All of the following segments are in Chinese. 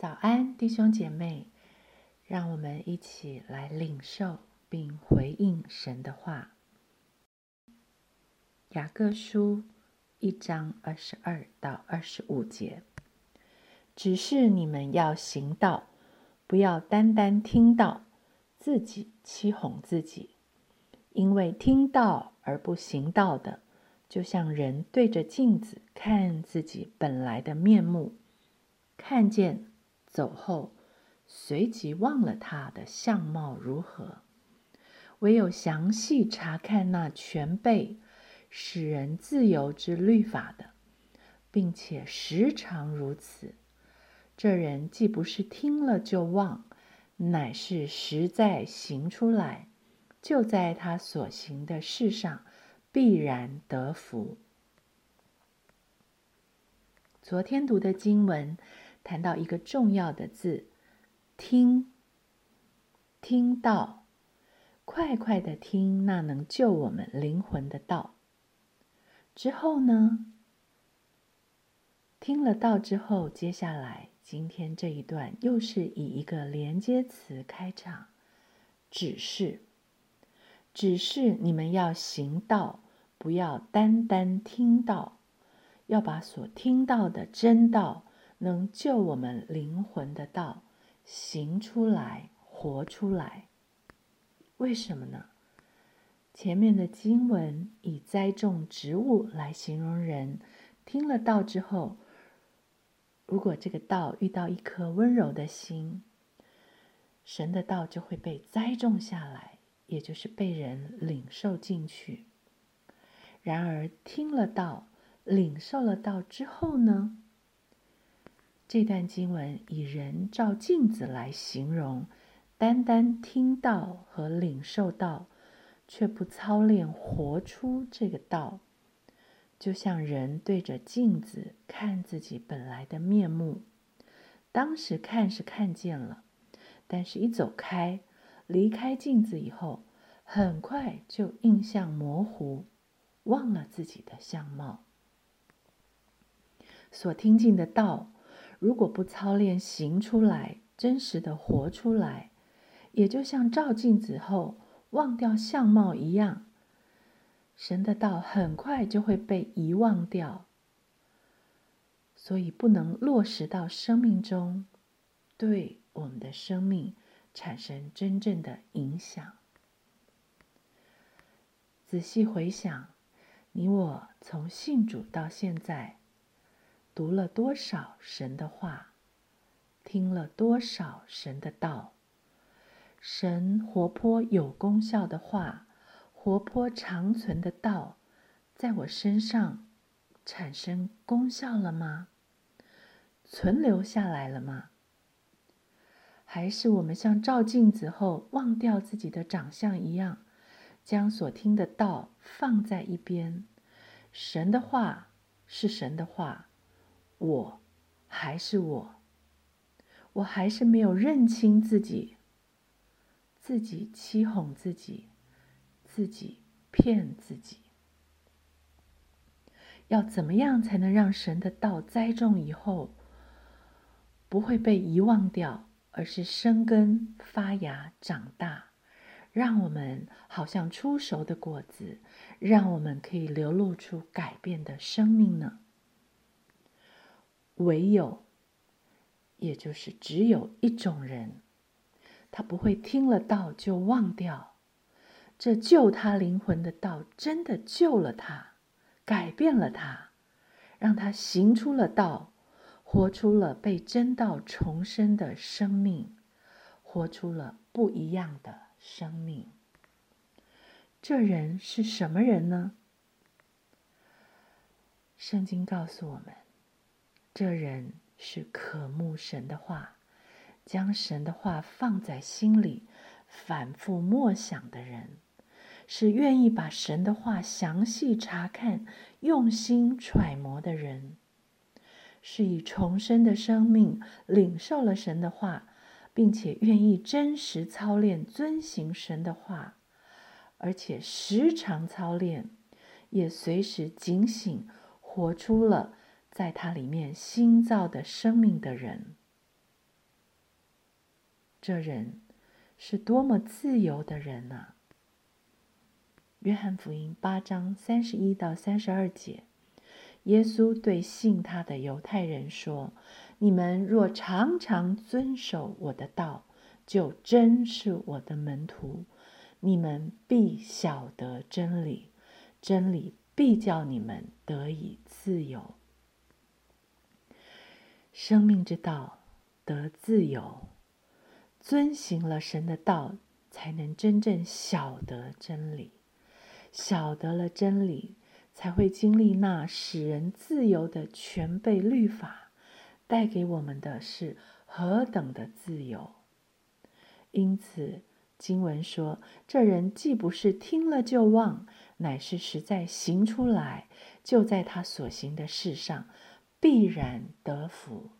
早安，弟兄姐妹，让我们一起来领受并回应神的话。雅各书一章二十二到二十五节，只是你们要行道，不要单单听到，自己欺哄自己，因为听到而不行道的，就像人对着镜子看自己本来的面目，看见。走后，随即忘了他的相貌如何。唯有详细查看那全备使人自由之律法的，并且时常如此，这人既不是听了就忘，乃是实在行出来，就在他所行的事上必然得福。昨天读的经文。谈到一个重要的字，听，听到，快快的听，那能救我们灵魂的道。之后呢？听了道之后，接下来今天这一段又是以一个连接词开场，指示，指示你们要行道，不要单单听到，要把所听到的真道。能救我们灵魂的道行出来、活出来，为什么呢？前面的经文以栽种植物来形容人，听了道之后，如果这个道遇到一颗温柔的心，神的道就会被栽种下来，也就是被人领受进去。然而，听了道、领受了道之后呢？这段经文以人照镜子来形容，单单听到和领受到，却不操练活出这个道，就像人对着镜子看自己本来的面目。当时看是看见了，但是一走开，离开镜子以后，很快就印象模糊，忘了自己的相貌。所听进的道。如果不操练行出来，真实的活出来，也就像照镜子后忘掉相貌一样，神的道很快就会被遗忘掉，所以不能落实到生命中，对我们的生命产生真正的影响。仔细回想，你我从信主到现在。读了多少神的话，听了多少神的道，神活泼有功效的话，活泼长存的道，在我身上产生功效了吗？存留下来了吗？还是我们像照镜子后忘掉自己的长相一样，将所听的道放在一边？神的话是神的话。我还是我，我还是没有认清自己，自己欺哄自己，自己骗自己。要怎么样才能让神的道栽种以后不会被遗忘掉，而是生根发芽长大，让我们好像出熟的果子，让我们可以流露出改变的生命呢？唯有，也就是只有一种人，他不会听了道就忘掉。这救他灵魂的道，真的救了他，改变了他，让他行出了道，活出了被真道重生的生命，活出了不一样的生命。这人是什么人呢？圣经告诉我们。这人是渴慕神的话，将神的话放在心里，反复默想的人，是愿意把神的话详细查看、用心揣摩的人，是以重生的生命领受了神的话，并且愿意真实操练、遵行神的话，而且时常操练，也随时警醒，活出了。在他里面新造的生命的人，这人是多么自由的人呐！约翰福音八章三十一到三十二节，耶稣对信他的犹太人说：“你们若常常遵守我的道，就真是我的门徒。你们必晓得真理，真理必叫你们得以自由。生命之道得自由。”遵行了神的道，才能真正晓得真理；晓得了真理，才会经历那使人自由的全备律法，带给我们的是何等的自由！因此，经文说：“这人既不是听了就忘，乃是实在行出来，就在他所行的事上必然得福。”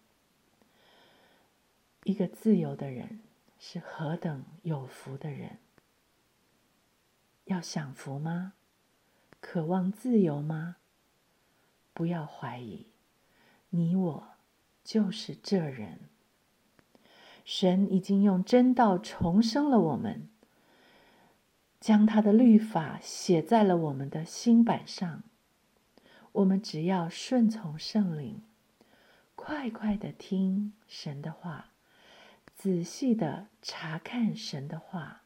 一个自由的人。是何等有福的人！要享福吗？渴望自由吗？不要怀疑，你我就是这人。神已经用真道重生了我们，将他的律法写在了我们的心板上。我们只要顺从圣灵，快快的听神的话。仔细的查看神的话，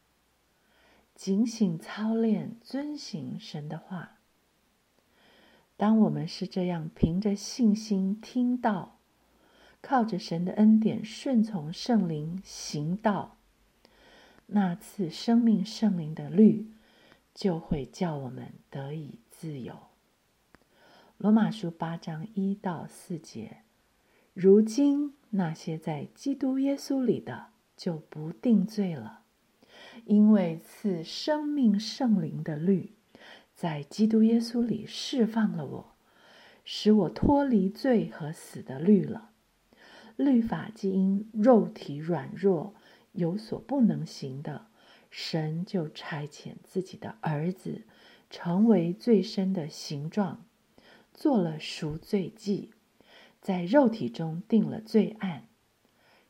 警醒操练遵行神的话。当我们是这样凭着信心听到，靠着神的恩典顺从圣灵行道，那次生命圣灵的律就会叫我们得以自由。罗马书八章一到四节，如今。那些在基督耶稣里的就不定罪了，因为赐生命圣灵的律在基督耶稣里释放了我，使我脱离罪和死的律了。律法既因肉体软弱有所不能行的，神就差遣自己的儿子成为最深的形状，做了赎罪祭。在肉体中定了罪案，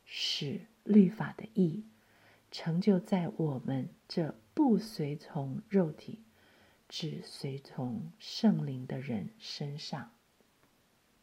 使律法的义成就在我们这不随从肉体，只随从圣灵的人身上。